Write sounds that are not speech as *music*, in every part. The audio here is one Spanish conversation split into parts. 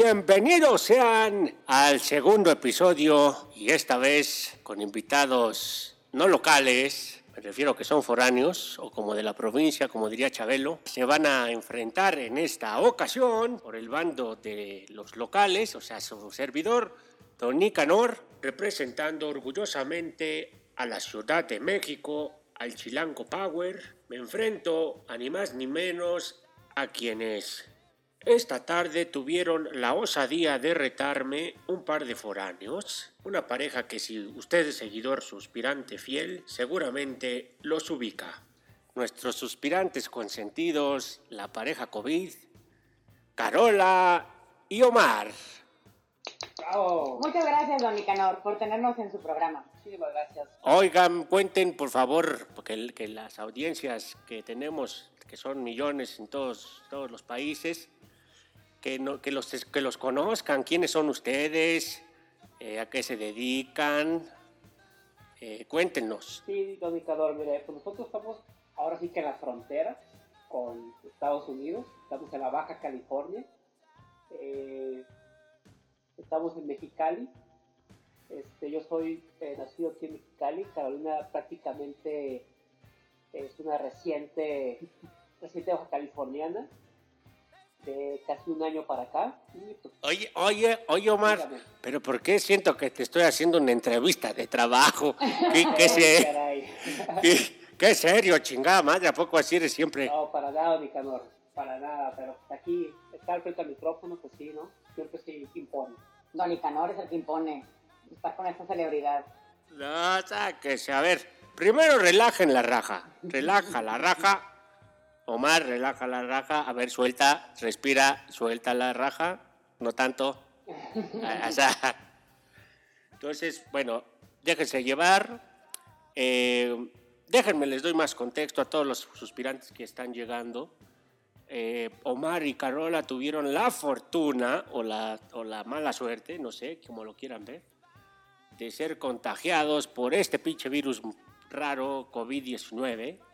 Bienvenidos sean al segundo episodio y esta vez con invitados no locales, me refiero que son foráneos o como de la provincia, como diría Chabelo, se van a enfrentar en esta ocasión por el bando de los locales, o sea, su servidor, Don Nicanor, representando orgullosamente a la Ciudad de México, al Chilango Power. Me enfrento a ni más ni menos a quienes esta tarde tuvieron la osadía de retarme un par de foráneos, una pareja que si usted es seguidor suspirante fiel, seguramente los ubica. Nuestros suspirantes consentidos, la pareja COVID, Carola y Omar. Muchas gracias, don Nicanor, por tenernos en su programa. Muchísimas gracias. Oigan, cuenten por favor, porque que las audiencias que tenemos, que son millones en todos, todos los países, que, no, que, los, que los conozcan, quiénes son ustedes, eh, a qué se dedican, eh, cuéntenos. Sí, don Nicador, mire, pues nosotros estamos ahora sí que en la frontera con Estados Unidos, estamos en la Baja California, eh, estamos en Mexicali, este, yo soy eh, nacido aquí en Mexicali, Carolina prácticamente es una reciente, reciente baja californiana, de casi un año para acá. Pues, oye, oye, oye Omar, dígame. pero ¿por qué siento que te estoy haciendo una entrevista de trabajo? *laughs* ¿Qué, qué, se, *laughs* ¿Qué, qué serio, chingada madre? ¿A poco así eres siempre? No, para nada, Nicanor, para nada, pero aquí estar frente al micrófono, pues sí, ¿no? Siempre sí impone. No, Nicanor es el que impone, estar con esta celebridad. No, sáquese, a ver, primero relajen la raja, relaja la raja Omar, relaja la raja. A ver, suelta, respira, suelta la raja. No tanto. *laughs* Entonces, bueno, déjense llevar. Eh, déjenme, les doy más contexto a todos los suspirantes que están llegando. Eh, Omar y Carola tuvieron la fortuna o la, o la mala suerte, no sé, como lo quieran ver, de ser contagiados por este pinche virus raro COVID-19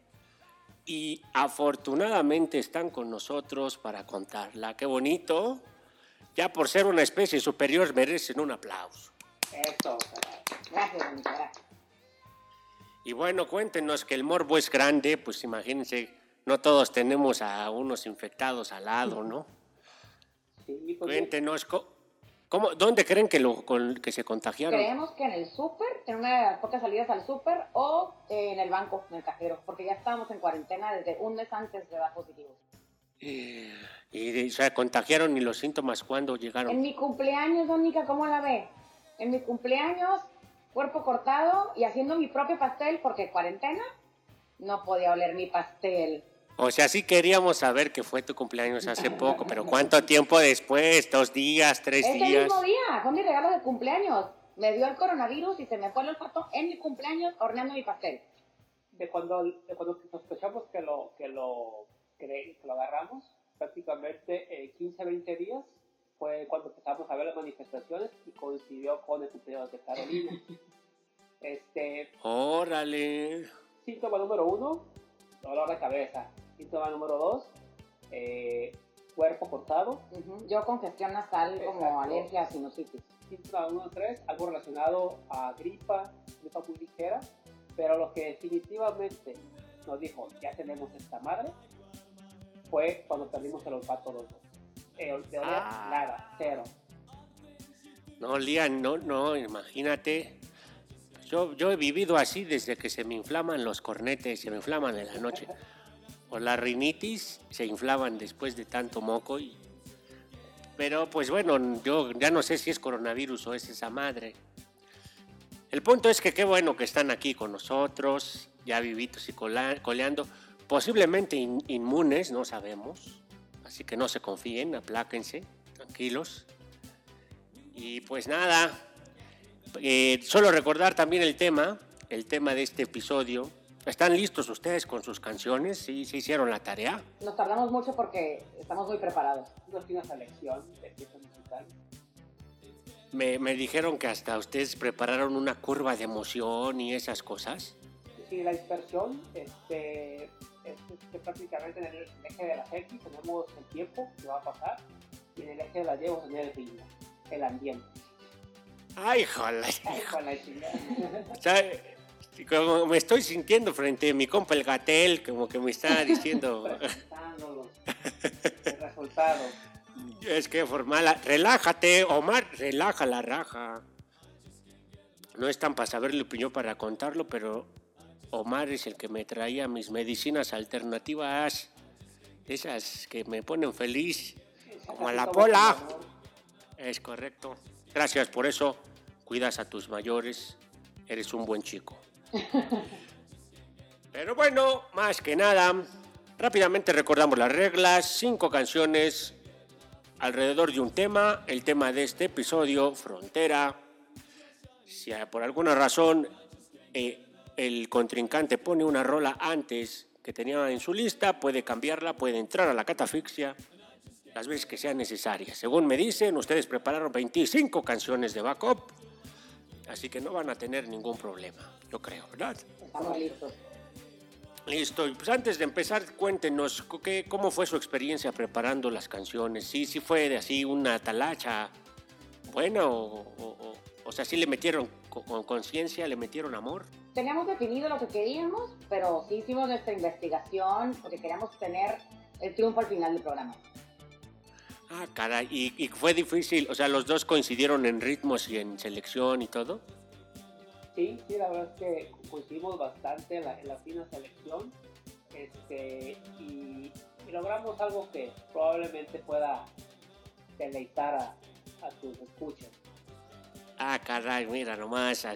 y afortunadamente están con nosotros para contarla. Qué bonito. Ya por ser una especie superior merecen un aplauso. Eso, gracias, Y bueno, cuéntenos que el morbo es grande, pues imagínense, no todos tenemos a unos infectados al lado, ¿no? Sí, pues cuéntenos, ¿Cómo, ¿Dónde creen que, lo, que se contagiaron? Creemos que en el súper, en una de las pocas salidas al súper o en el banco, en el cajero, porque ya estábamos en cuarentena desde un mes antes de dar positivos. Y, y o sea, contagiaron y los síntomas cuando llegaron. En mi cumpleaños, Donica, ¿cómo la ve? En mi cumpleaños, cuerpo cortado y haciendo mi propio pastel porque cuarentena no podía oler mi pastel. O sea, sí queríamos saber que fue tu cumpleaños hace poco, pero ¿cuánto tiempo después? ¿Dos días? ¿Tres Ese días? mismo día, fue mi regalo de cumpleaños. Me dio el coronavirus y se me fue el olfato en mi cumpleaños horneando mi pastel. De cuando, de cuando sospechamos que lo, que lo, que, que lo agarramos, prácticamente eh, 15, 20 días fue cuando empezamos a ver las manifestaciones y coincidió con el cumpleaños de Carolina. *laughs* este, Órale. Síntoma número uno, dolor de cabeza. Síntoma número dos, eh, cuerpo cortado. Uh -huh. Yo congestión nasal como alergia, sinusitis. Síntoma número tres, algo relacionado a gripa, gripa muy ligera. Pero lo que definitivamente nos dijo, ya tenemos esta madre, fue cuando perdimos el olfato los dos. Eh, de Ah. nada, cero. No, Lian, no, no, imagínate. Yo, yo he vivido así desde que se me inflaman los cornetes, se me inflaman en la noche. *laughs* La rinitis se inflaban después de tanto moco. Y... Pero pues bueno, yo ya no sé si es coronavirus o es esa madre. El punto es que qué bueno que están aquí con nosotros, ya vivitos y coleando, posiblemente in- inmunes, no sabemos. Así que no se confíen, apláquense, tranquilos. Y pues nada, eh, solo recordar también el tema, el tema de este episodio. ¿Están listos ustedes con sus canciones? ¿Sí, sí hicieron la tarea? Nos tardamos mucho porque estamos muy preparados. Una fina selección de piezas musicales. Me, me dijeron que hasta ustedes prepararon una curva de emoción y esas cosas. Sí, la dispersión, este, es, este, prácticamente en el eje de las X tenemos el tiempo que va a pasar y en el eje de las Y vamos a tener el ritmo, el ambiente. Ay, joder. Ay, chingada. *laughs* O sea, como me estoy sintiendo frente a mi compa el Gatel, como que me está *laughs* diciendo. El resultado. *laughs* es que formal, relájate, Omar, relaja la raja. No están para saberlo yo para contarlo, pero Omar es el que me traía mis medicinas alternativas, esas que me ponen feliz, como a la pola. Es correcto. Gracias por eso. Cuidas a tus mayores. Eres un buen chico. Pero bueno, más que nada, rápidamente recordamos las reglas. Cinco canciones alrededor de un tema. El tema de este episodio, Frontera. Si por alguna razón eh, el contrincante pone una rola antes que tenía en su lista, puede cambiarla, puede entrar a la catafixia las veces que sean necesarias. Según me dicen, ustedes prepararon 25 canciones de backup, así que no van a tener ningún problema, yo creo, ¿verdad? Estamos listos. Listo, pues antes de empezar, cuéntenos qué, cómo fue su experiencia preparando las canciones. Sí, sí fue de así una talacha buena o, o, o- o sea, sí le metieron co- con conciencia, le metieron amor. Teníamos definido lo que queríamos, pero sí hicimos nuestra investigación porque queríamos tener el triunfo al final del programa. Ah, caray, y, y fue difícil, o sea, los dos coincidieron en ritmos y en selección y todo. Sí, sí, la verdad es que coincidimos bastante en la, en la fina selección este, y, y logramos algo que probablemente pueda deleitar a, a tus escuchas. Ah, caray, mira nomás,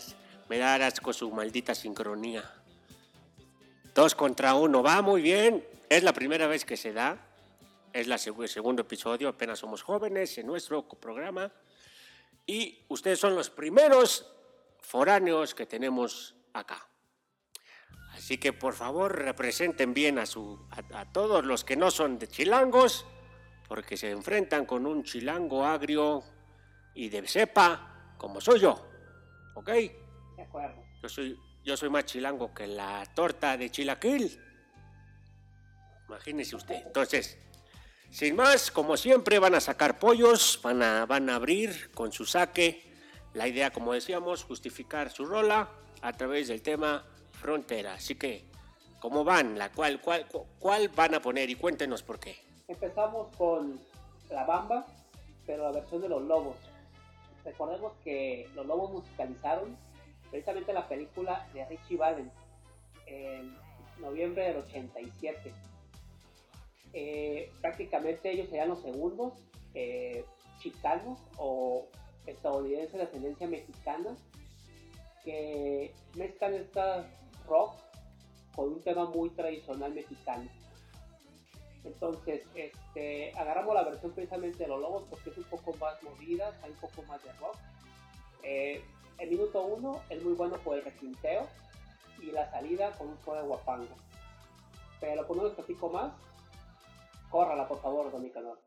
me da asco su maldita sincronía. Dos contra uno, va muy bien. Es la primera vez que se da. Es la seg- el segundo episodio, apenas somos jóvenes en nuestro programa. Y ustedes son los primeros foráneos que tenemos acá. Así que por favor representen bien a, su, a, a todos los que no son de chilangos, porque se enfrentan con un chilango agrio y de cepa, como soy yo. ¿Ok? De acuerdo. Yo soy, yo soy más chilango que la torta de chilaquil. Imagínese usted. Entonces, sin más, como siempre, van a sacar pollos, van a, van a abrir con su saque. La idea, como decíamos, justificar su rola a través del tema frontera. Así que, ¿cómo van? La cual, cuál, cu- ¿Cuál van a poner? Y cuéntenos por qué. Empezamos con La Bamba, pero la versión de los lobos. Recordemos que los lobos musicalizaron precisamente la película de Richie Valens en noviembre del 87. Eh, prácticamente ellos serían los segundos eh, chicanos o estadounidenses de ascendencia mexicana que mezclan esta rock con un tema muy tradicional mexicano. Entonces, este, agarramos la versión precisamente de los lobos porque es un poco más movida, hay un poco más de rock. Eh, el minuto uno es muy bueno por el requinteo y la salida con un solo de guapango. Pero con un platico más, córrala por favor, don.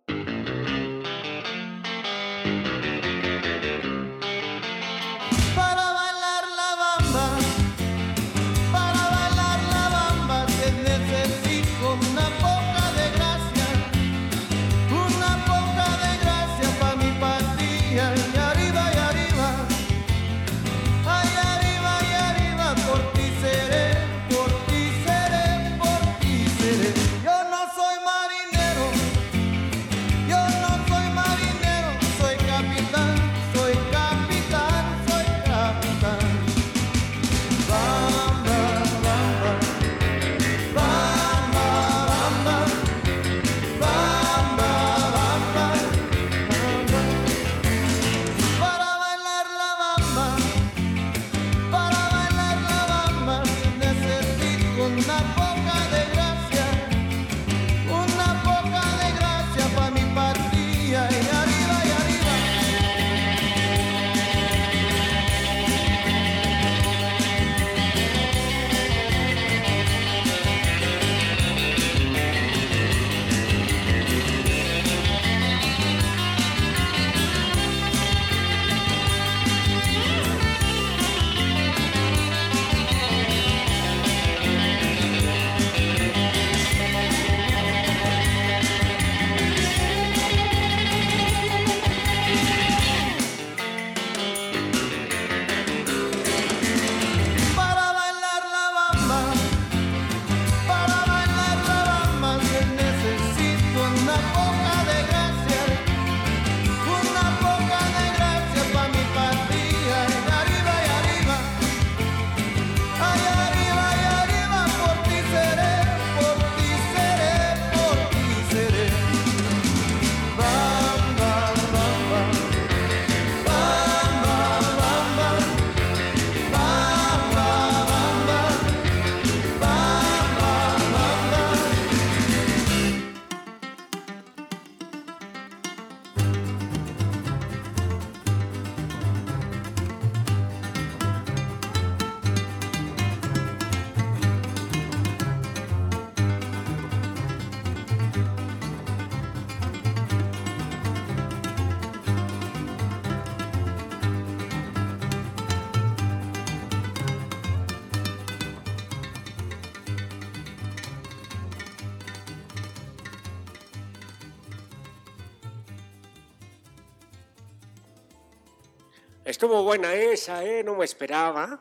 Estuvo buena esa, ¿eh? No me esperaba.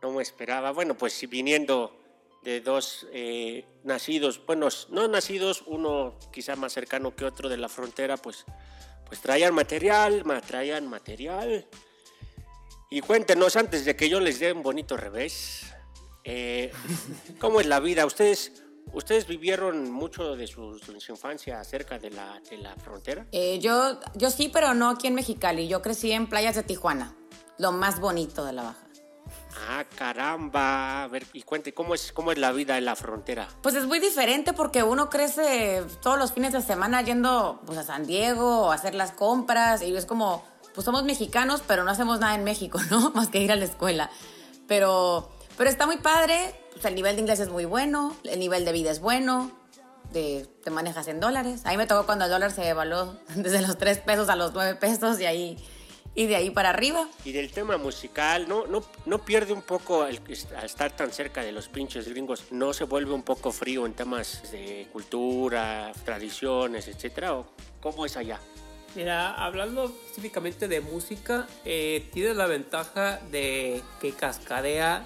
No me esperaba. Bueno, pues viniendo de dos eh, nacidos, bueno, no nacidos, uno quizá más cercano que otro de la frontera, pues, pues traían material, traían material. Y cuéntenos, antes de que yo les dé un bonito revés, eh, ¿cómo es la vida? ¿Ustedes, ¿Ustedes vivieron mucho de su, infancia cerca de la, de la frontera? Eh, yo, yo sí, pero no aquí en Mexicali. Yo crecí en playas de Tijuana, lo más bonito de la Baja. Ah, caramba. A ver, y cuente, ¿cómo es, ¿cómo es la vida en la frontera? Pues es muy diferente porque uno crece todos los fines de semana yendo pues, a San Diego a hacer las compras y es como, pues somos mexicanos, pero no hacemos nada en México, *laughs* ¿no? Más que ir a la escuela. Pero, pero está muy padre, pues el nivel de inglés es muy bueno, el nivel de vida es bueno, de, te manejas en dólares. Ahí me tocó cuando el dólar se evaluó *laughs* desde los 3 pesos a los 9 pesos y ahí y de ahí para arriba. Y del tema musical, ¿no, no, no pierde un poco al, estar tan cerca de los pinches gringos? ¿No se vuelve un poco frío en temas de cultura, tradiciones, etcétera? ¿O cómo es allá? Mira, hablando específicamente de música, eh, tiene la ventaja de que cascadea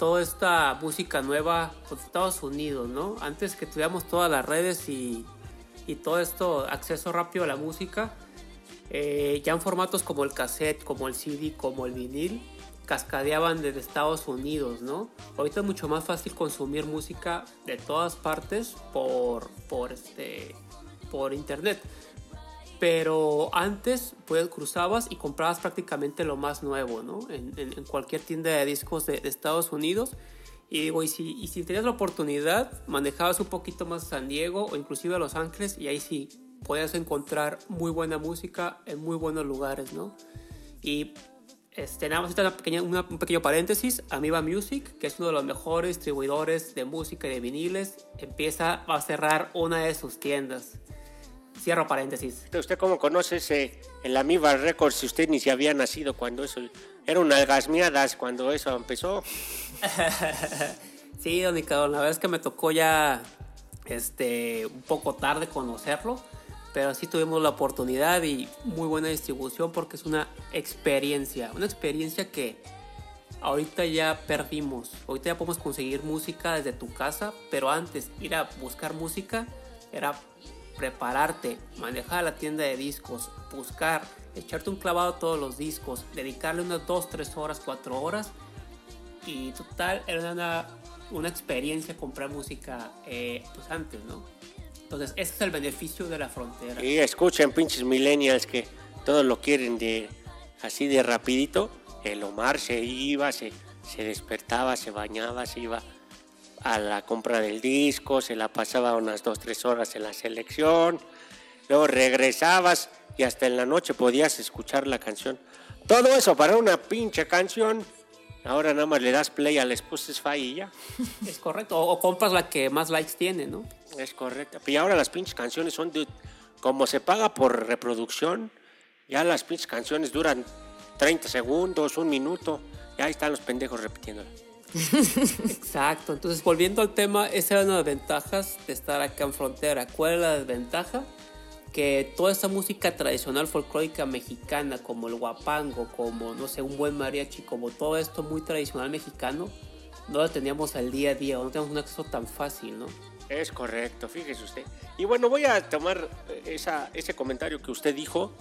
toda esta música nueva con Estados Unidos, ¿no? Antes que tuviéramos todas las redes y, y todo esto, acceso rápido a la música, eh, ya en formatos como el cassette, como el CD, como el vinil, cascadeaban desde Estados Unidos, ¿no? Ahorita es mucho más fácil consumir música de todas partes por, por, este, por internet. Pero antes pues, cruzabas y comprabas prácticamente lo más nuevo, ¿no? En, cualquier tienda de discos de, Estados Unidos. Y digo, y si, y si tenías la oportunidad, manejabas un poquito más San Diego o inclusive a Los Ángeles y ahí sí puedes encontrar muy buena música en muy buenos lugares, ¿no? Y este, nada más una pequeña, un pequeño paréntesis, Amiba Music, que es uno de los mejores distribuidores de música y de viniles, empieza a cerrar una de sus tiendas. Cierro paréntesis. ¿Usted cómo conoce ese, el Amiba Records si usted ni se había nacido cuando eso... Era una gasmiadas cuando eso empezó. *laughs* sí, don la verdad es que me tocó ya este, un poco tarde conocerlo pero sí tuvimos la oportunidad y muy buena distribución porque es una experiencia, una experiencia que ahorita ya perdimos. Ahorita ya podemos conseguir música desde tu casa, pero antes ir a buscar música era prepararte, manejar la tienda de discos, buscar, echarte un clavado a todos los discos, dedicarle unas 2, 3 horas, 4 horas y total era una, una experiencia comprar música eh, pues antes, ¿no? Entonces, ese es el beneficio de la frontera. Y escuchen, pinches millennials, que todos lo quieren de así de rapidito. El Omar se iba, se, se despertaba, se bañaba, se iba a la compra del disco, se la pasaba unas dos, tres horas en la selección, luego regresabas y hasta en la noche podías escuchar la canción. Todo eso para una pinche canción. Ahora nada más le das play al Spotify y ya. Es correcto, o compras la que más likes tiene, ¿no? Es correcto. Y ahora las pinches canciones son de. Como se paga por reproducción, ya las pinches canciones duran 30 segundos, un minuto. Ya ahí están los pendejos repitiendo. *laughs* Exacto. Entonces, volviendo al tema, esa era una de las ventajas de estar acá en frontera. ¿Cuál es la desventaja? Que toda esa música tradicional folclórica mexicana, como el guapango, como, no sé, un buen mariachi, como todo esto muy tradicional mexicano, no lo teníamos al día a día, no teníamos un acceso tan fácil, ¿no? Es correcto, fíjese usted. Y bueno, voy a tomar eh, esa, ese comentario que usted dijo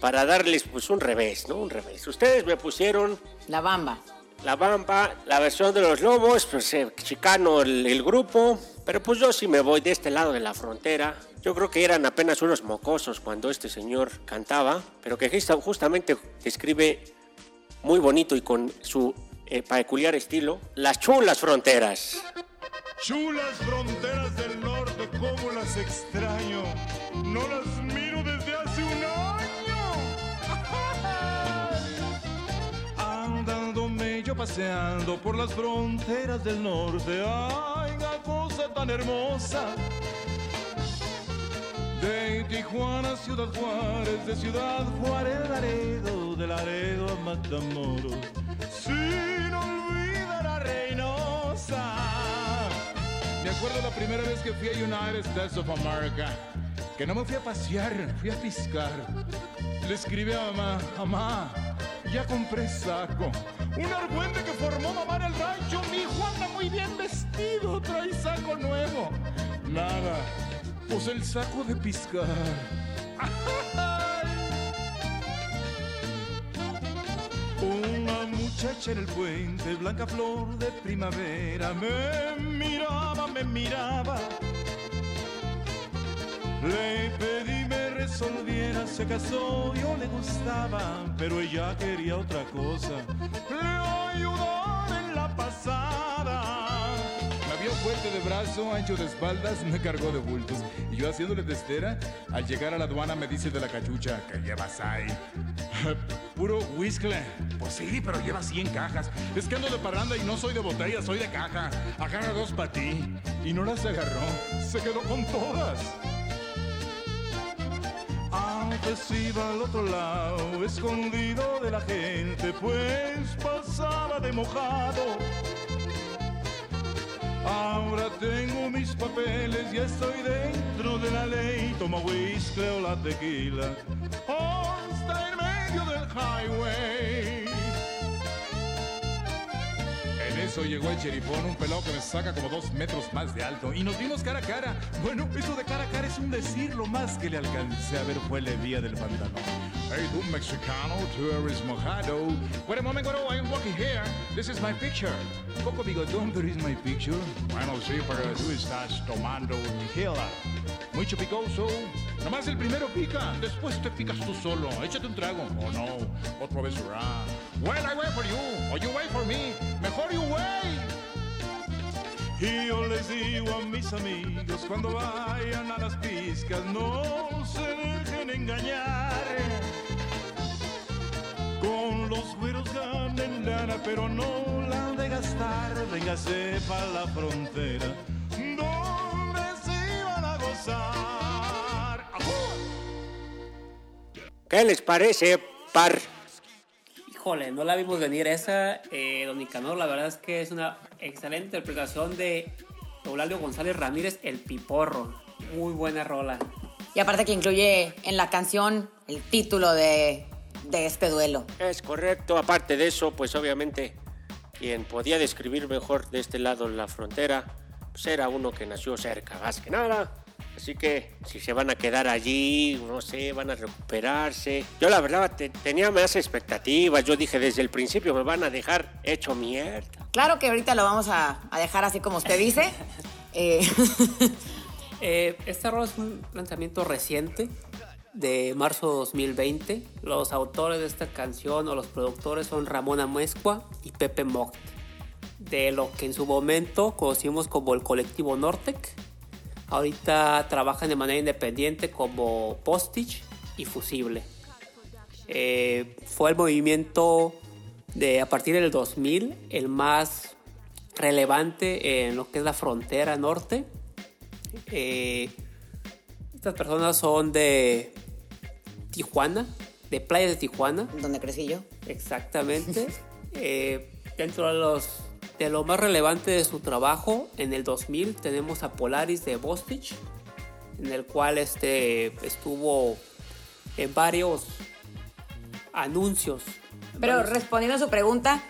para darles pues un revés, ¿no? Un revés. Ustedes me pusieron... La Bamba. La Bamba, la versión de los Lobos, pues eh, chicano el, grupo, pero pues yo sí me voy de este lado de la frontera. Yo creo que eran apenas unos mocosos cuando este señor cantaba, pero que justamente describe muy bonito y con su eh, peculiar estilo las chulas fronteras. Chulas fronteras del norte, cómo las extraño. No las paseando por las fronteras del norte. Ay, la cosa tan hermosa. De Tijuana Ciudad Juárez, de Ciudad Juárez Laredo, de Laredo a Matamoros. Sin olvidar a Reynosa. Me acuerdo la primera vez que fui a United States of America, que no me fui a pasear, fui a piscar. Le escribí a mamá, mamá, ya compré saco. Un argüente que formó mamá en el rancho. Mi hijo anda muy bien vestido, trae saco nuevo. Nada, pues el saco de piscar. *laughs* Una muchacha en el puente, blanca flor de primavera, me miraba, me miraba. Le pedí me resolviera, se casó, yo le gustaba, pero ella quería otra cosa. Le ayudó en la pasada. Me vio fuerte de brazo, ancho de espaldas, me cargó de bultos. Y yo haciéndole testera, al llegar a la aduana me dice de la cachucha, que llevas ahí? *laughs* Puro whisky. Pues sí, pero lleva 100 cajas. Es que ando de parranda y no soy de botella, soy de caja. Agarra dos para ti. Y no las agarró, se quedó con todas. Antes iba al otro lado, escondido de la gente, pues pasaba de mojado. Ahora tengo mis papeles, ya estoy dentro de la ley. Tomo whisky o la tequila, hasta en medio del highway. Eso llegó el cherifón, un pelado que me saca como dos metros más de alto. Y nos vimos cara a cara. Bueno, eso de cara a cara es un decir. Lo más que le alcancé a ver fue la vía del pantalón. Hey, tú mexicano, tú eres mojado. Wait a moment, bro, I'm walking here. This is my picture. Coco Bigotón, there is my picture. Bueno, sí, pero tú estás tomando tequila. Mucho picoso. Nomás el primero pica, después te picas tú solo. Échate un trago. Oh no, otra vez será. Well, I wait for you, or you wait for me. Mejor you wait. Y yo les digo a mis amigos cuando vayan a las piscas, no se dejen engañar. Con los güeros ganen lana, pero no la han de gastar. Véngase para la frontera, se ¿Qué les parece, par? Híjole, no la vimos venir esa, eh, Don Nicanor. La verdad es que es una excelente interpretación de Eulalio González Ramírez, El Piporro. Muy buena rola. Y aparte que incluye en la canción el título de, de este duelo. Es correcto. Aparte de eso, pues obviamente quien podía describir mejor de este lado la frontera, pues era uno que nació cerca, más que nada. Así que si se van a quedar allí, no sé, van a recuperarse. Yo la verdad te- tenía más expectativas. Yo dije desde el principio me van a dejar hecho mierda. Claro que ahorita lo vamos a, a dejar así como usted dice. *laughs* Eh, *laughs* Eh, esta rola es un lanzamiento reciente de marzo 2020. Los autores de esta canción o los productores son Ramón Amezcua y Pepe Mock. De lo que en su momento conocimos como el colectivo Nortec. Ahorita trabajan de manera independiente como Postage y Fusible. Eh, fue el movimiento de a partir del 2000 el más relevante en lo que es la frontera norte. Eh, estas personas son de Tijuana, de Playa de Tijuana, donde crecí yo. exactamente. *laughs* Eh, dentro de los de lo más relevante de su trabajo, en el 2000 tenemos a Polaris de Bostich, en el cual este estuvo en varios anuncios. Pero Varios- respondiendo a su pregunta,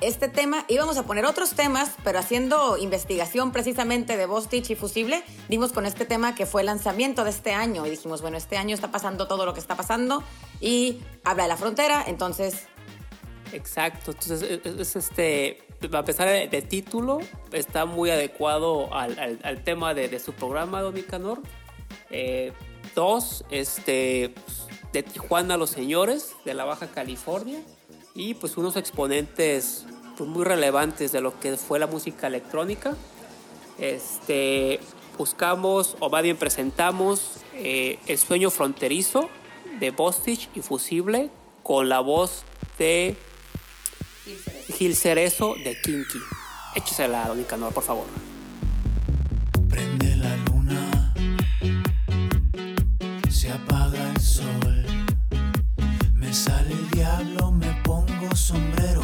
este tema, íbamos a poner otros temas, pero haciendo investigación precisamente de Bostich y Fusible, dimos con este tema que fue el lanzamiento de este año y dijimos, bueno, este año está pasando todo lo que está pasando y habla de la frontera, entonces Exacto, entonces es, es- es este, a pesar de, título, está muy adecuado al, tema de, su programa, Don. Eh, dos, este, de Tijuana los señores, de la Baja California, y pues unos exponentes pues, muy relevantes de lo que fue la música electrónica. Este, buscamos, o más bien presentamos, eh, El sueño fronterizo de Bostich y Fusible con la voz de Gil Cerezo de Kinky. Échesela, Don Nicanor, por favor. Prende la luna, se apaga el sol. Me sale el diablo, me pongo sombrero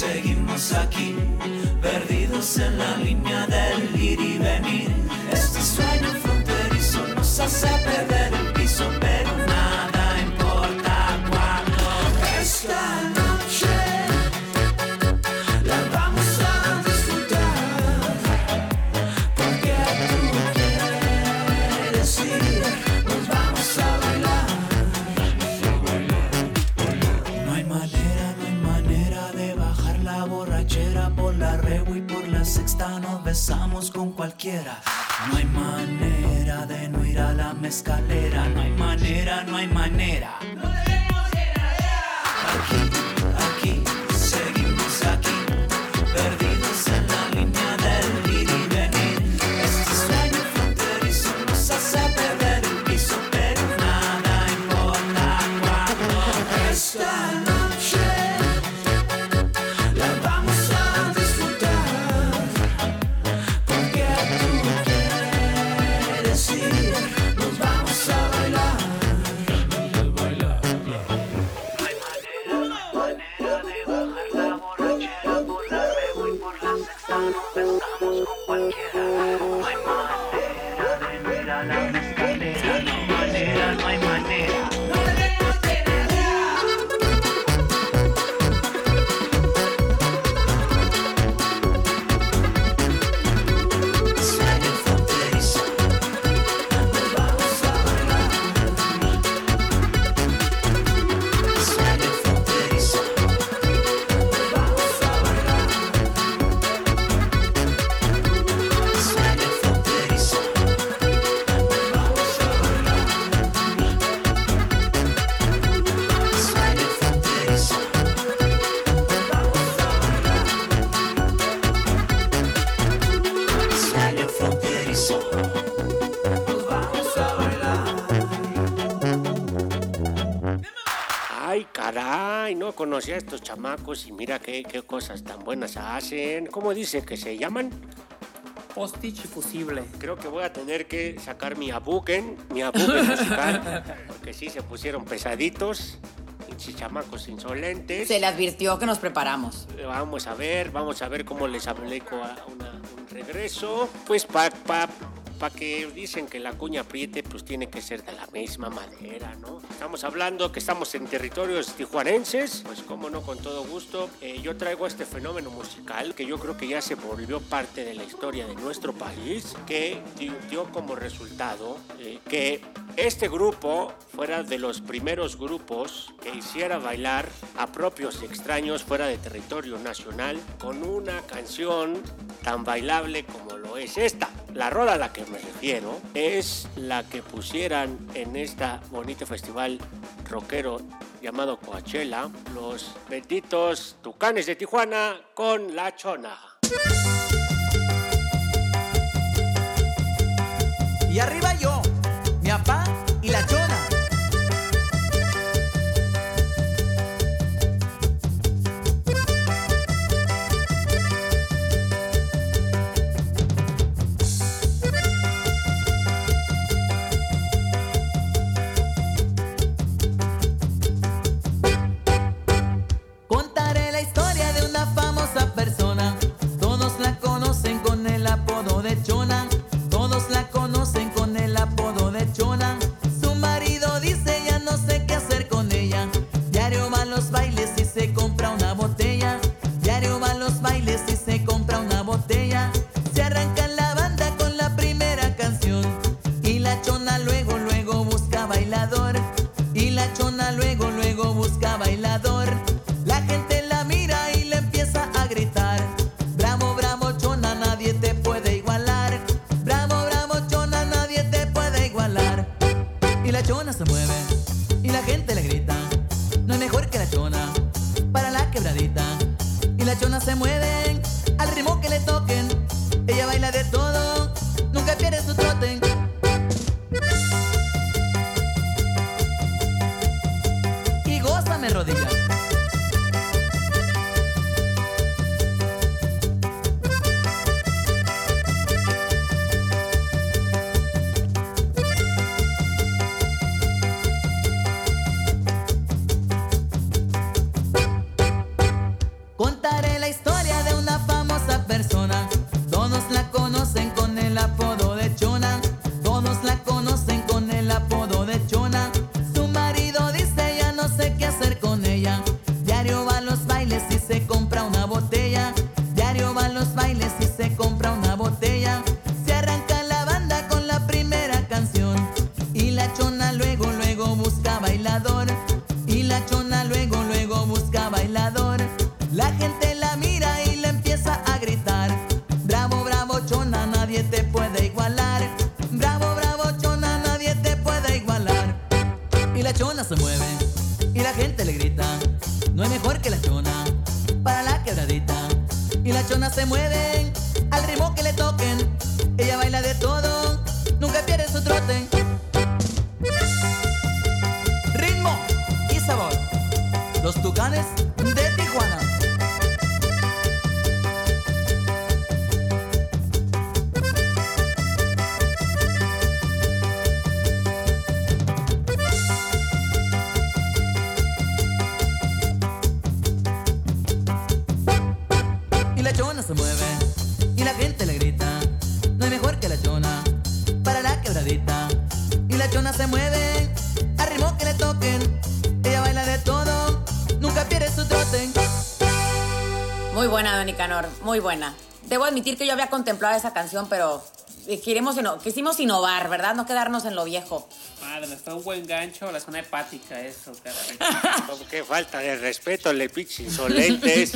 seguimos aquí, perdidos en la línea ir nos vamos a bailar. Ay, caray, no conocía a estos chamacos y mira qué, qué cosas tan buenas hacen. ¿Cómo dice que se llaman? Postich fusible. Creo que voy a tener que sacar mi abuken, mi abuken *laughs* musical, porque sí se pusieron pesaditos, pinches chamacos insolentes. Se le advirtió que nos preparamos. Vamos a ver, vamos a ver cómo les aplico a una- un regreso. Pues para pa, pa que dicen que la cuña apriete, pues tiene que ser de la misma madera, ¿no? Estamos hablando que estamos en territorios tijuanenses, pues como no, con todo gusto. Eh, yo traigo este fenómeno musical que yo creo que ya se volvió parte de la historia de nuestro país, que dio, como resultado eh, que este grupo fuera de los primeros grupos que hiciera bailar a propios extraños fuera de territorio nacional con una canción tan bailable como lo es esta. La rola la que me refiero es la que pusieran en esta bonito festival rockero llamado Coachella los benditos Tucanes de Tijuana con La Chona. Y arriba yo, mi papá Muy buena, Don Nicanor, muy buena. Debo admitir que yo había contemplado esa canción, pero queremos inno- quisimos innovar, ¿verdad? No quedarnos en lo viejo. Madre, está un buen gancho a la zona hepática eso, caray. *laughs* Como que falta de respeto, le pinches insolentes.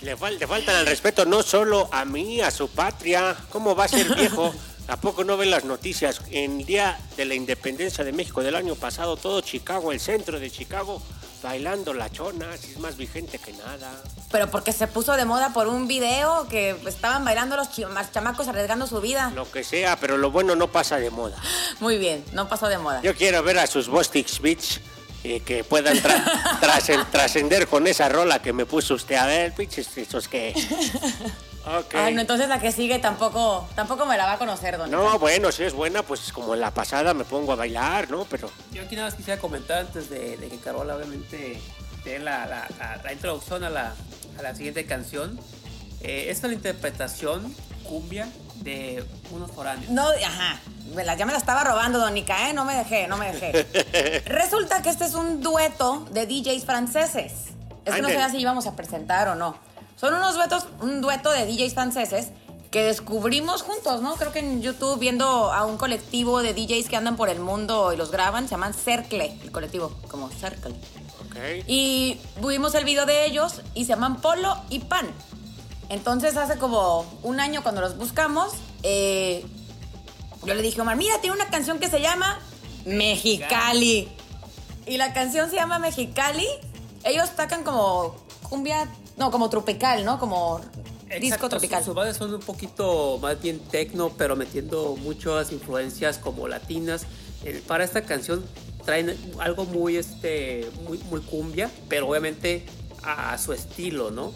le, fal- le faltan el respeto no solo a mí, a su patria. ¿Cómo va a ser viejo? ¿A poco no ven las noticias? En el día de la independencia de México del año pasado, todo Chicago, el centro de Chicago, bailando la chona, si es más vigente que nada. Pero porque se puso de moda por un video que estaban bailando los chamacos arriesgando su vida. Lo que sea, pero lo bueno no pasa de moda. *gasps* Muy bien, no pasó de moda. Yo quiero ver a sus Bostix Beach eh, que puedan tra- *laughs* trascen- trascender con esa rola que me puso usted. A ver, pinches, esos que... *laughs* Ok. Ay, no, entonces la que sigue tampoco, tampoco me la va a conocer, don. No, bueno, si es buena, pues como la pasada me pongo a bailar, ¿no? Pero Yo aquí nada más quisiera comentar antes de, de que Carola obviamente dé la, la- la- la introducción a la, a la siguiente canción. Eh, esta es la interpretación cumbia de unos foráneos. No, ajá. Me la, ya me la estaba robando, Donica, ¿eh? No me dejé, no me dejé. *laughs* Resulta que este es un dueto de DJs franceses. Es que no sé si íbamos a presentar o no. Son unos duetos, un dueto de DJs franceses que descubrimos juntos, ¿no? Creo que en YouTube viendo a un colectivo de DJs que andan por el mundo y los graban, se llaman Cercle, el colectivo, como Cercle. Ok. Y vimos el video de ellos y se llaman Polo y Pan. Entonces hace como un año cuando los buscamos, eh, yo le dije a Omar, mira, tiene una canción que se llama Mexicali. Y la canción se llama Mexicali. Ellos tocan como cumbia, no, como tropical, ¿no? Como disco Exacto, tropical. Sus, sus bases son un poquito más bien tecno, pero metiendo muchas influencias como latinas. Para esta canción traen algo muy, este, muy, muy cumbia, pero obviamente a, a su estilo, ¿no?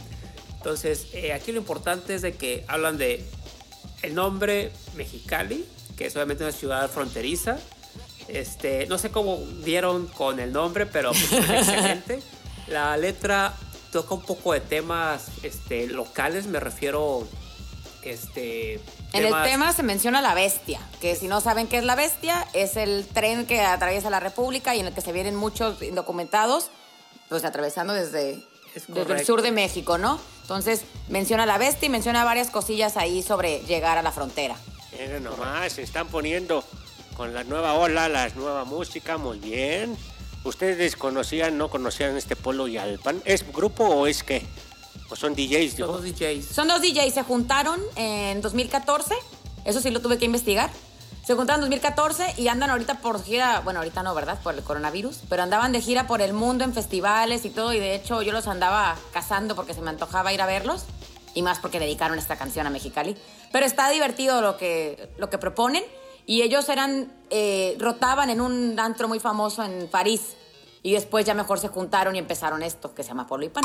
Entonces, eh, aquí lo importante es de que hablan de el nombre Mexicali, que es obviamente una ciudad fronteriza. Este, no sé cómo dieron con el nombre, pero pues, es *laughs* excelente. La letra toca un poco de temas este, locales, me refiero este, En el tema se menciona la bestia, que si no saben qué es la bestia, es el tren que atraviesa la República y en el que se vienen muchos indocumentados, pues atravesando desde, Es desde el sur de México, ¿no? Entonces menciona la bestia y menciona varias cosillas ahí sobre llegar a la frontera. Miren nomás, se están poniendo con la nueva ola, la nueva música, muy bien. ¿Ustedes conocían, no conocían este Polo y Alpan? ¿Es grupo o es qué? ¿O son DJs? Son dos DJs. Son dos DJs, se juntaron en 2014, eso sí lo tuve que investigar. Se juntaron en 2014 y andan ahorita por gira, bueno, ahorita no, ¿verdad? Por el coronavirus, pero andaban de gira por el mundo en festivales y todo, y de hecho yo los andaba cazando porque se me antojaba ir a verlos, y más porque dedicaron esta canción a Mexicali. Pero está divertido lo que, lo que proponen, y ellos eran, eh, rotaban en un antro muy famoso en París, y después ya mejor se juntaron y empezaron esto, que se llama Polo y Pan.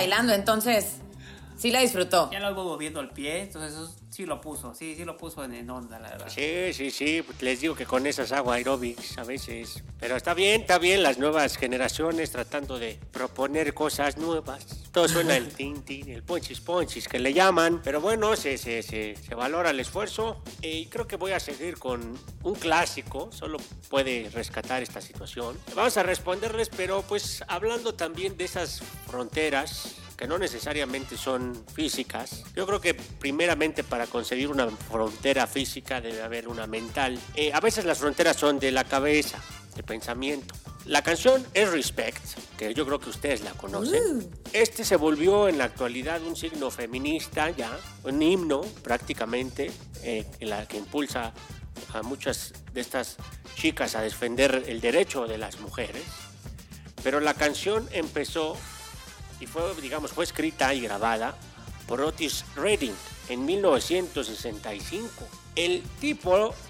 Bailando, entonces sí la disfrutó. Ya lo hago moviendo el pie, entonces eso sí lo puso, sí, sí lo puso en, en onda, la verdad. Sí, sí, sí, pues les digo que con esas hago aeróbics a veces. Pero está bien, está bien las nuevas generaciones tratando de proponer cosas nuevas. Todo suena el tin, tin, el ponchis, ponchis que le llaman. Pero bueno, se, se, se, se valora el esfuerzo. Y creo que voy a seguir con un clásico, solo puede rescatar esta situación. Vamos a responderles, pero pues hablando también de esas fronteras que no necesariamente son físicas. Yo creo que primeramente para conseguir una frontera física debe haber una mental. Eh, a veces las fronteras son de la cabeza, de pensamiento. La canción es Respect, que yo creo que ustedes la conocen. Este se volvió en la actualidad un signo feminista ya, un himno prácticamente, eh, en la que impulsa a muchas de estas chicas a defender el derecho de las mujeres. Pero la canción empezó y fue, digamos, fue escrita y grabada por Otis Redding en 1965. El tipo, que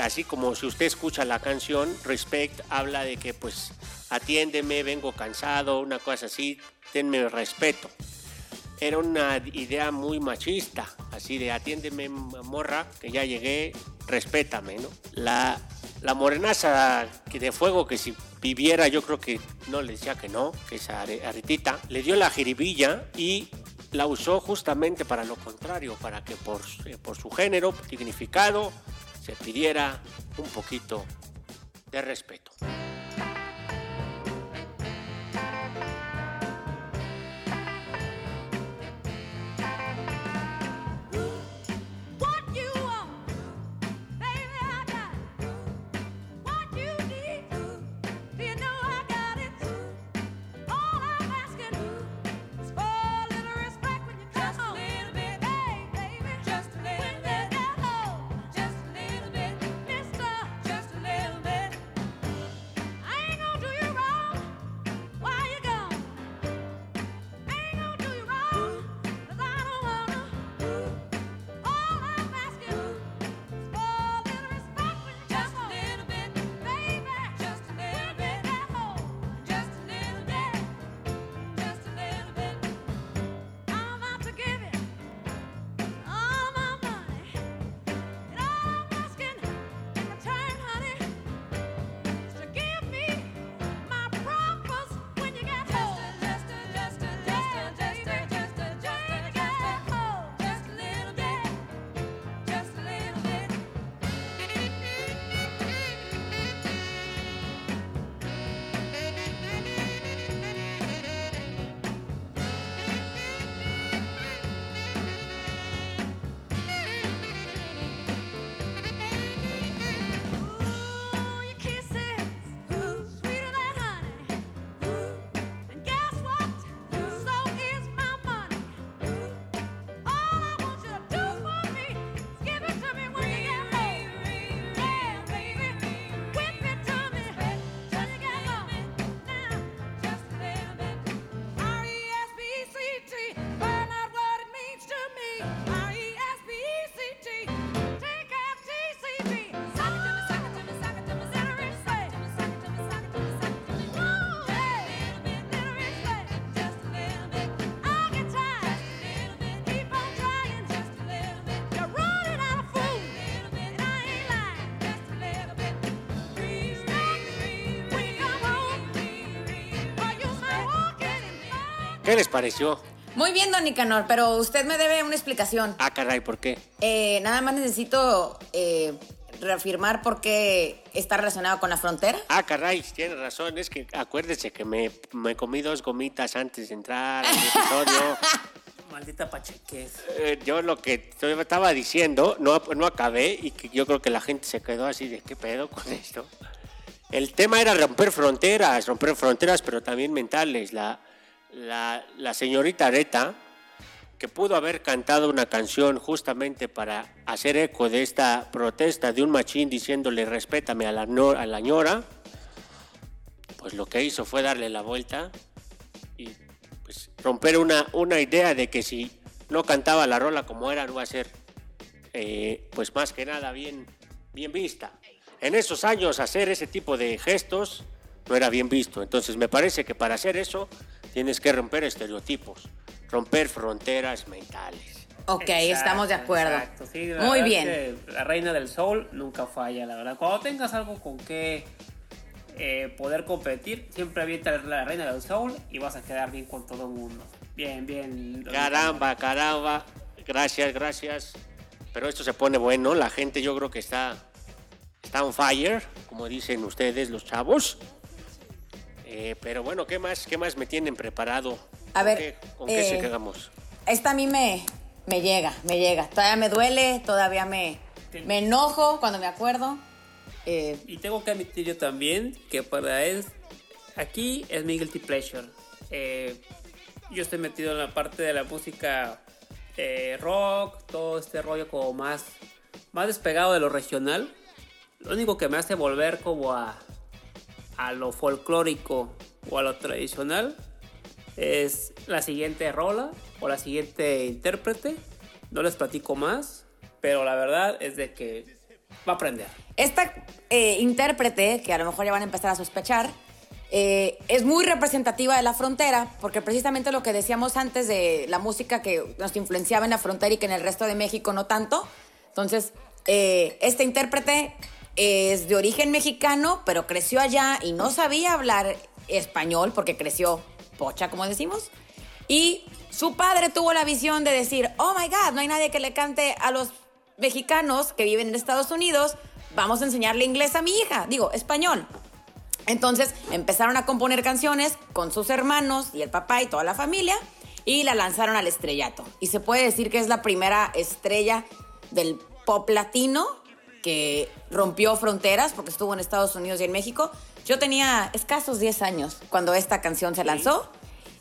así como si usted escucha la canción, Respect, habla de que pues atiéndeme, vengo cansado, una cosa así, tenme respeto. Era una idea muy machista, así de atiéndeme morra, que ya llegué, respétame, ¿no? La, la morenaza de fuego que si viviera yo creo que no le decía que no, que are- aretita, le dio la jiribilla y la usó justamente para lo contrario, para que por, eh, por su género, significado, se pidiera un poquito de respeto. ¿Qué les pareció? Muy bien, don Nicanor, pero usted me debe una explicación. Ah, caray, ¿por qué? Eh, nada más necesito eh, reafirmar por qué está relacionado con la frontera. Ah, caray, tiene razón. Es que acuérdese que me, me comí dos gomitas antes de entrar al episodio. *laughs* Maldita pachequez. Eh, yo lo que yo estaba diciendo, no, no acabé y que yo creo que la gente se quedó así de qué pedo con esto. El tema era romper fronteras, romper fronteras, pero también mentales. La, la, señorita Areta, que pudo haber cantado una canción justamente para hacer eco de esta protesta de un machín diciéndole respétame a la, no- a la ñora, pues lo que hizo fue darle la vuelta y pues, romper una, una idea de que si no cantaba la rola como era, no va a ser, eh, pues más que nada, bien, bien vista. En esos años hacer ese tipo de gestos no era bien visto. Entonces me parece que para hacer eso tienes que romper estereotipos, romper fronteras mentales. Ok, Exacto, estamos de acuerdo. exacto, sí, la Muy bien. es que la reina del soul nunca falla, la verdad. Cuando tengas algo con que eh, poder competir, siempre avienta la reina del soul y vas a quedar bien con todo el mundo. Bien, bien. Caramba, caramba. Gracias, gracias. Pero esto se pone bueno. La gente yo creo que está, está on fire, como dicen ustedes, los chavos. Eh, pero bueno, ¿qué más, ¿qué más me tienen preparado? A ¿Con ver, qué- ¿Con qué se eh, quedamos? Esta a mí me, me llega, me llega. Todavía me duele, todavía me, me enojo cuando me acuerdo. Eh, Y tengo que admitir yo también que para él, aquí es mi guilty pleasure. Eh, yo estoy metido en la parte de la música eh, rock, todo este rollo como más, más despegado de lo regional. Lo único que me hace volver como a, a lo folclórico o a lo tradicional es la siguiente rola o la siguiente intérprete. No les platico más, pero la verdad es de que va a aprender. Esta eh, intérprete, que a lo mejor ya van a empezar a sospechar, eh, es muy representativa de la frontera, porque precisamente lo que decíamos antes de la música que nos influenciaba en la frontera y que en el resto de México no tanto. Entonces, eh, este intérprete es de origen mexicano, pero creció allá y no sabía hablar español porque creció pocha, como decimos. Y su padre tuvo la visión de decir, oh my God, no hay nadie que le cante a los mexicanos que viven en Estados Unidos, vamos a enseñarle inglés a mi hija, digo, español. Entonces empezaron a componer canciones con sus hermanos y el papá y toda la familia y la lanzaron al estrellato. Y se puede decir que es la primera estrella del pop latino que rompió fronteras porque estuvo en Estados Unidos y en México. Yo tenía escasos 10 años cuando esta canción se lanzó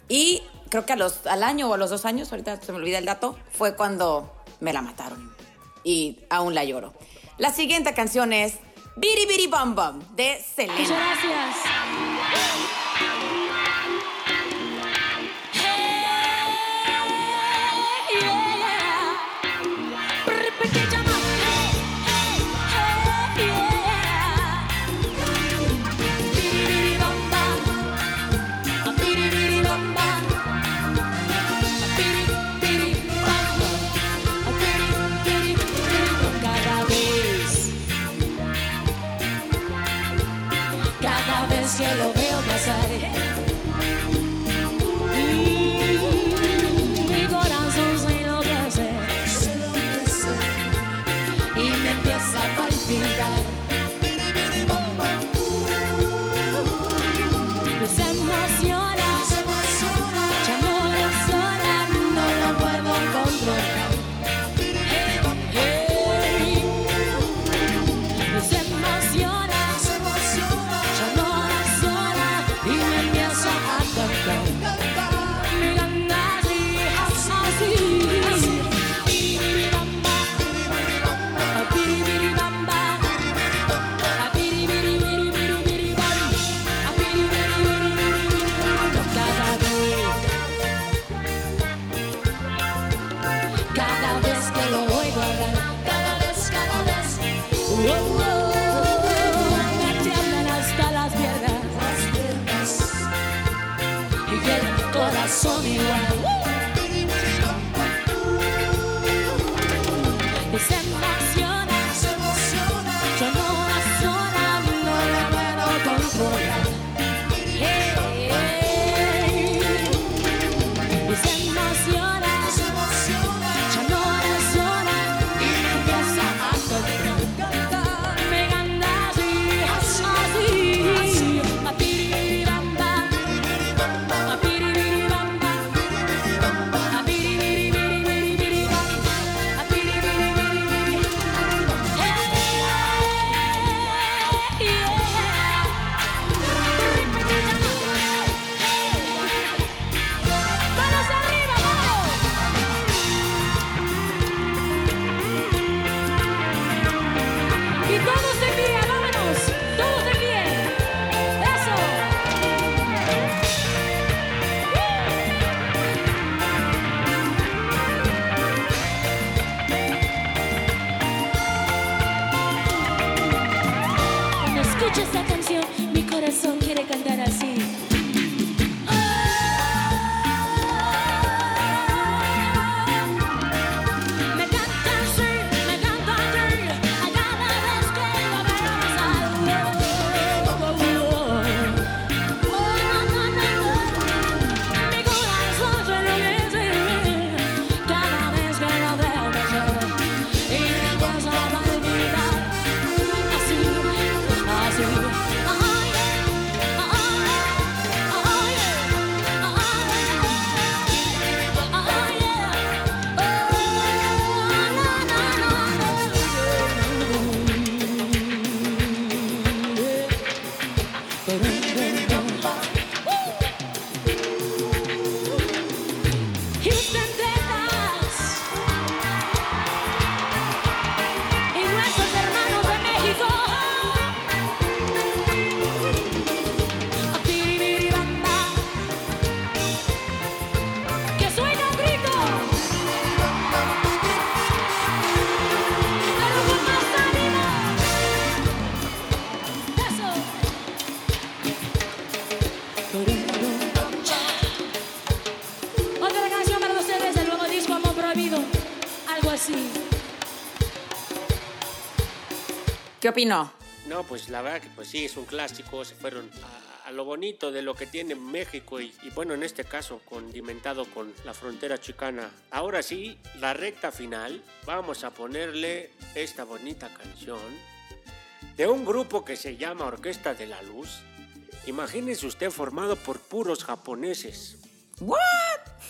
y creo que a los, al año o a los dos años, ahorita se me olvida el dato, fue cuando me la mataron y aún la lloro. La siguiente canción es Biri Biri Bum Bum de Selena. Muchas gracias. Opinó? No, pues la verdad que pues sí, es un clásico, se fueron a, a lo bonito de lo que tiene México y, y bueno, en este caso condimentado con la frontera chicana. Ahora sí, la recta final, vamos a ponerle esta bonita canción de un grupo que se llama Orquesta de la Luz. Imagínese usted formado por puros japoneses. ¿What?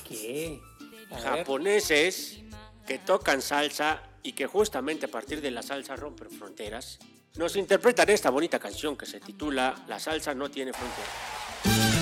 ¿Qué? A ver. japoneses que tocan salsa y que justamente a partir de la salsa rompen fronteras, nos interpretan esta bonita canción que se titula La salsa no tiene fronteras.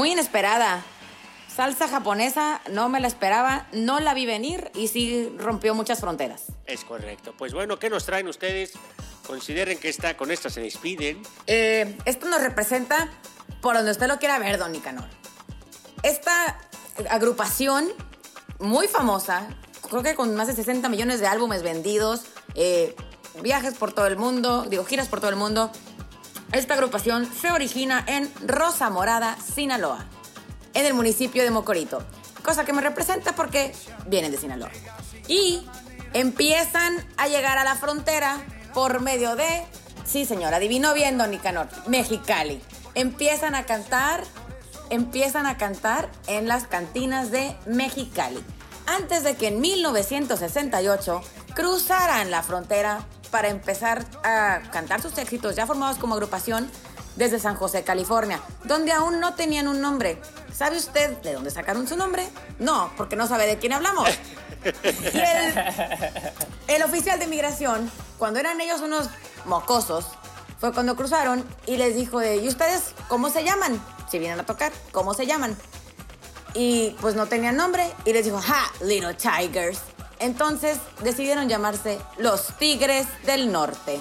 Muy inesperada. Salsa japonesa, no me la esperaba, no la vi venir y sí rompió muchas fronteras. Es correcto. Pues bueno, ¿qué nos traen ustedes? Consideren que esta, con esta se despiden. Eh, esto nos representa por donde usted lo quiera ver, don Nicanor. Esta agrupación muy famosa, creo que con más de 60 millones de álbumes vendidos, eh, viajes por todo el mundo, digo, giras por todo el mundo. Esta agrupación se origina en Rosa Morada, Sinaloa, en el municipio de Mocorito. Cosa que me representa porque vienen de Sinaloa. Y empiezan a llegar a la frontera por medio de, sí señora, adivinó bien Don Nicanor, Mexicali. Empiezan a cantar, empiezan a cantar en las cantinas de Mexicali. Antes de que en 1968 cruzaran la frontera para empezar a cantar sus éxitos ya formados como agrupación desde San José, California, donde aún no tenían un nombre. ¿Sabe usted de dónde sacaron su nombre? No, porque no sabe de quién hablamos. El oficial de migración, cuando eran ellos unos mocosos, fue cuando cruzaron y les dijo de, ¿y ustedes cómo se llaman? Si vienen a tocar, ¿cómo se llaman? Y pues no tenían nombre y les dijo, ¡Ja! Little Tigers. Entonces decidieron llamarse Los Tigres del Norte.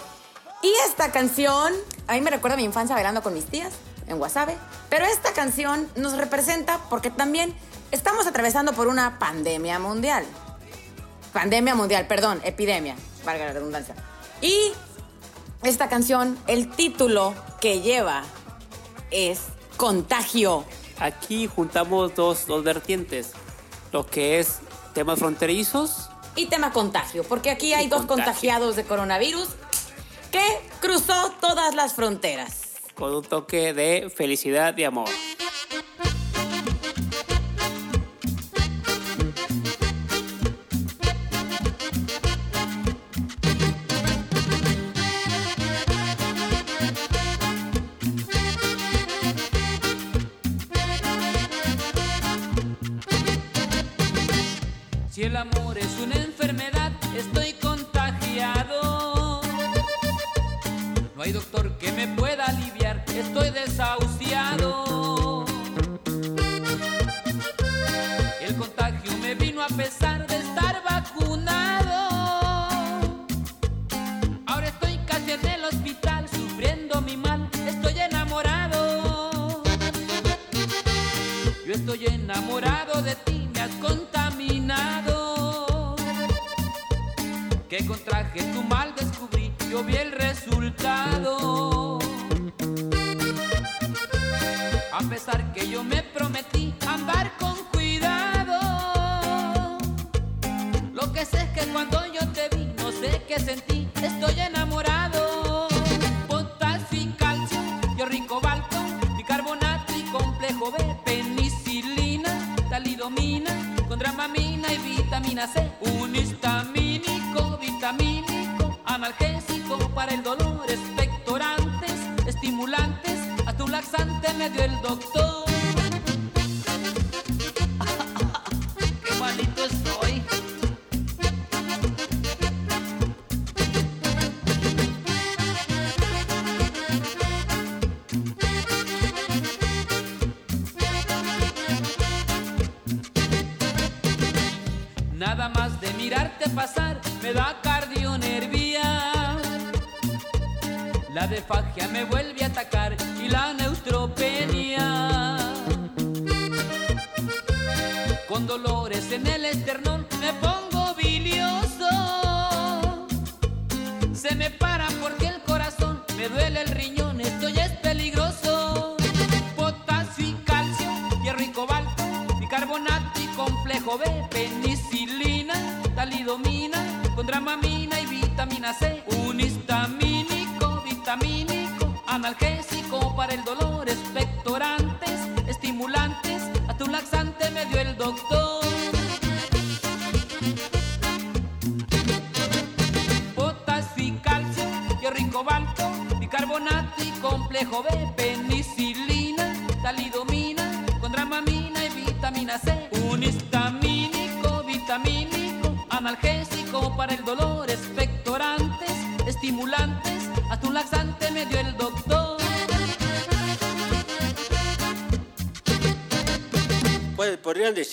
Y esta canción, a mí me recuerda a mi infancia bailando con mis tías en Wasabe, pero esta canción nos representa porque también estamos atravesando por una pandemia mundial. Pandemia mundial, perdón, epidemia, valga la redundancia. Y esta canción, el título que lleva es Contagio. Aquí juntamos dos, dos vertientes, lo que es temas fronterizos Y tema contagio, porque aquí hay Y dos contagio. contagiados de coronavirus que cruzó todas las fronteras. con un toque de felicidad y amor.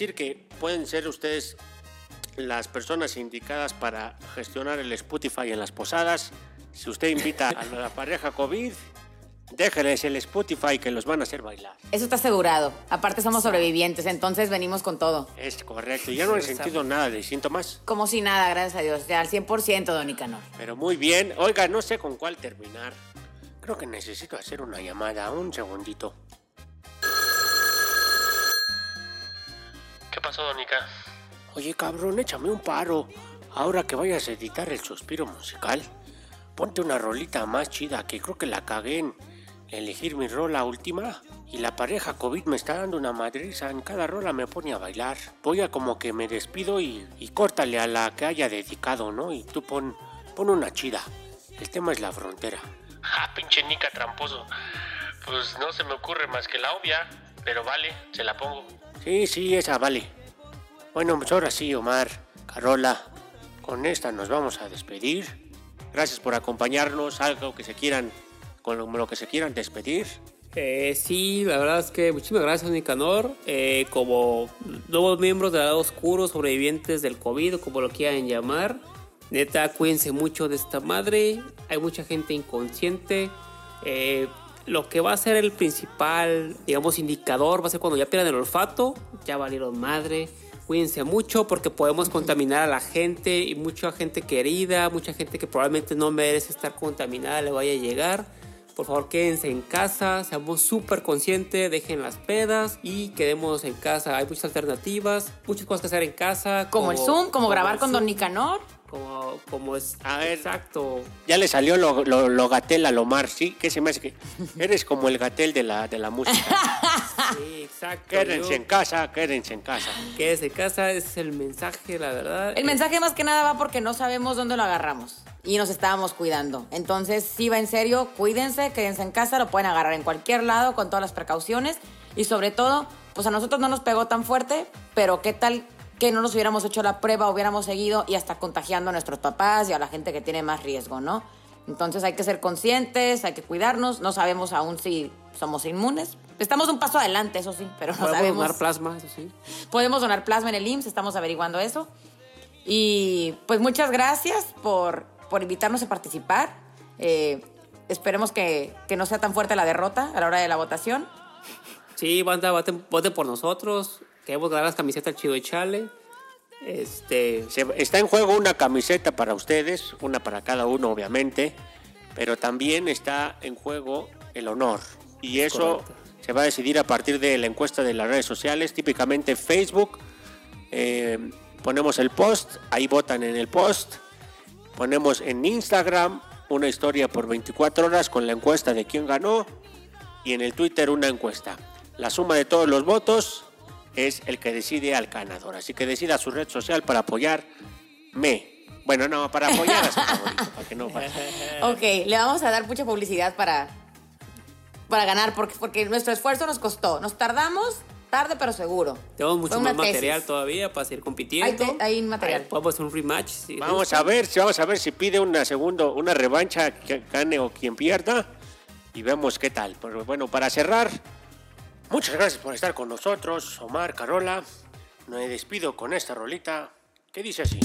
Decir que pueden ser ustedes las personas indicadas para gestionar el Spotify en las posadas. Si usted invita a la *laughs* pareja COVID, déjenles el Spotify que los van a hacer bailar. Eso está asegurado. Aparte somos sobrevivientes, entonces venimos con todo. Es correcto. Ya no he sentido nada de síntomas, Como si nada, gracias a Dios. Ya al 100%, don Nicanor. pero muy bien. Oiga, no sé con cuál terminar. Creo que necesito hacer una llamada. Un segundito. ¿Qué pasó, Donica? Oye, cabrón, échame un paro. Ahora que vayas a editar el suspiro musical, ponte una rolita más chida que creo que la cagué en elegir mi rola última. Y la pareja COVID me está dando una madriza. En cada rola me pone a bailar. Voy a como que me despido y, y córtale a la que haya dedicado, ¿no? Y tú pon, pon una chida. El tema es la frontera. Ah, pinche Nica tramposo. Pues no se me ocurre más que la obvia, pero vale, se la pongo. Sí, sí, esa vale. Bueno, pues ahora sí, Omar, Carola, con esta nos vamos a despedir. Gracias por acompañarnos, algo que se quieran, con lo, que se quieran despedir. Eh, sí, la verdad es que muchísimas gracias, Nicanor. Eh, como nuevos miembros del lado oscuro, sobrevivientes del COVID, como lo quieran llamar, neta, cuídense mucho de esta madre. Hay mucha gente inconsciente. Eh, lo que va a ser el principal, digamos, indicador va a ser cuando ya pierdan el olfato, ya valieron madre. Cuídense mucho porque podemos contaminar a la gente y mucha gente querida, mucha gente que probablemente no merece estar contaminada le vaya a llegar. Por favor, quédense en casa, seamos súper conscientes, dejen las pedas y quedemos en casa. Hay muchas alternativas, muchas cosas que hacer en casa. Como, el Zoom, como, grabar con Zoom, Don Nicanor. Como, como es. A ver. Exacto. Ya le salió lo, lo, lo gatel a Lomar, ¿sí? ¿Qué se me hace que eres como el gatel de la, de la música? *laughs* Sí, exacto. quédense Yo- en casa, quédense en casa. Quédense en casa, es el mensaje, la verdad. El mensaje más que nada va porque no sabemos dónde lo agarramos y nos estábamos cuidando. Entonces, sí va en serio, cuídense, quédense en casa, lo pueden agarrar en cualquier lado con todas las precauciones y sobre todo, pues a nosotros no nos pegó tan fuerte, pero qué tal que no nos hubiéramos hecho la prueba, hubiéramos seguido y hasta contagiando a nuestros papás y a la gente que tiene más riesgo, ¿no? Entonces hay que ser conscientes, hay que cuidarnos, no sabemos aún si somos inmunes. Estamos un paso adelante, eso sí, pero no Podemos sabemos. donar plasma, eso sí. Podemos donar plasma en el IMSS, estamos averiguando eso. Y pues muchas gracias por, por invitarnos a participar. Eh, esperemos que, que no sea tan fuerte la derrota a la hora de la votación. Sí, banda, voten, voten por nosotros. Queremos ganar las camisetas chido y chale. Este. Se- está en juego una camiseta para ustedes, una para cada uno, obviamente, pero también está en juego el honor. Y eso Correcto. se va a decidir a partir de la encuesta de las redes sociales, típicamente Facebook. eh, ponemos el post, ahí votan en el post. Ponemos en Instagram una historia por 24 horas con la encuesta de quién ganó y en el Twitter una encuesta. La suma de todos los votos es el que decide al ganador. Así que decida su red social para apoyarme. Bueno, no, para apoyar a su favorito, para que no falte. *laughs* Ok, le vamos a dar mucha publicidad para, para ganar, porque, porque nuestro esfuerzo nos costó. Nos tardamos, tarde pero seguro. Tenemos mucho más material tesis. todavía para seguir compitiendo. Hay te- hay material. Ahí Podemos hacer un rematch. si Vamos gusta. a ver, si vamos a ver si pide una segundo, una revancha que gane o quien pierda y vemos qué tal. Pero bueno, para cerrar, muchas gracias por estar con nosotros, Omar, Carola. Me despido con esta rolita que dice así.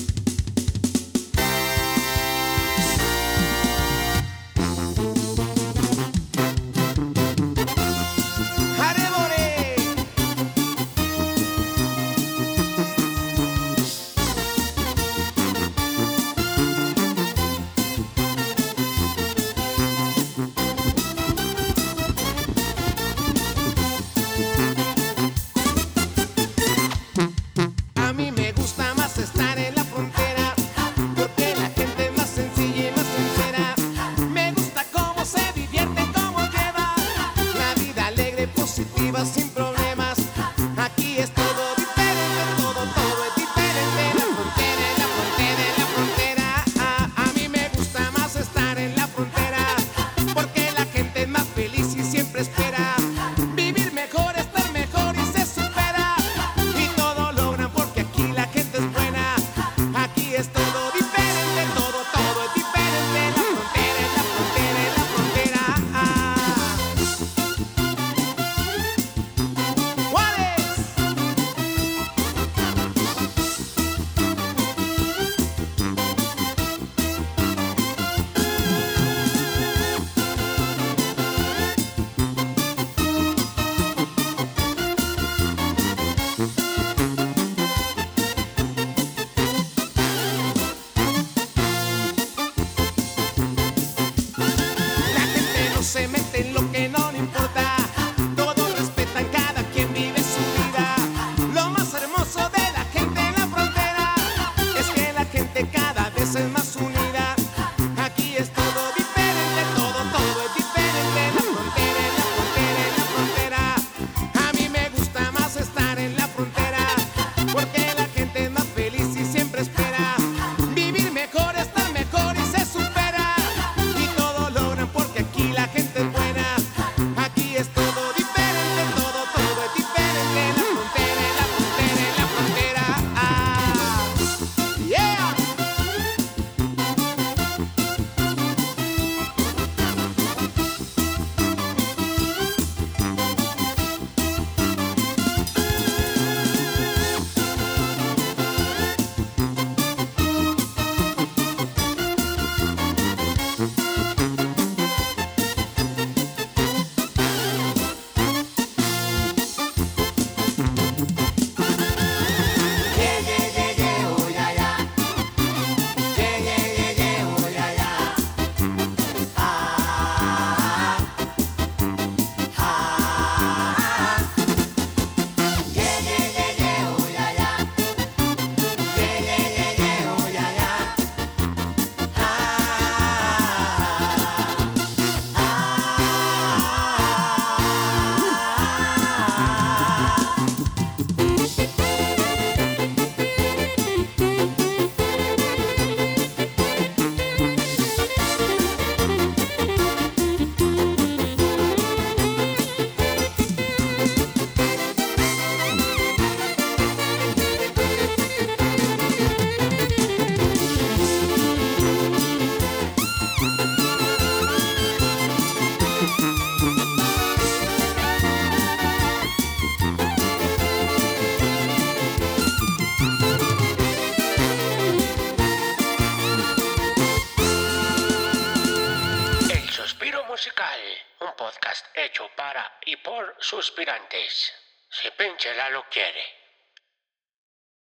Suspirantes. Si Pinchela lo quiere.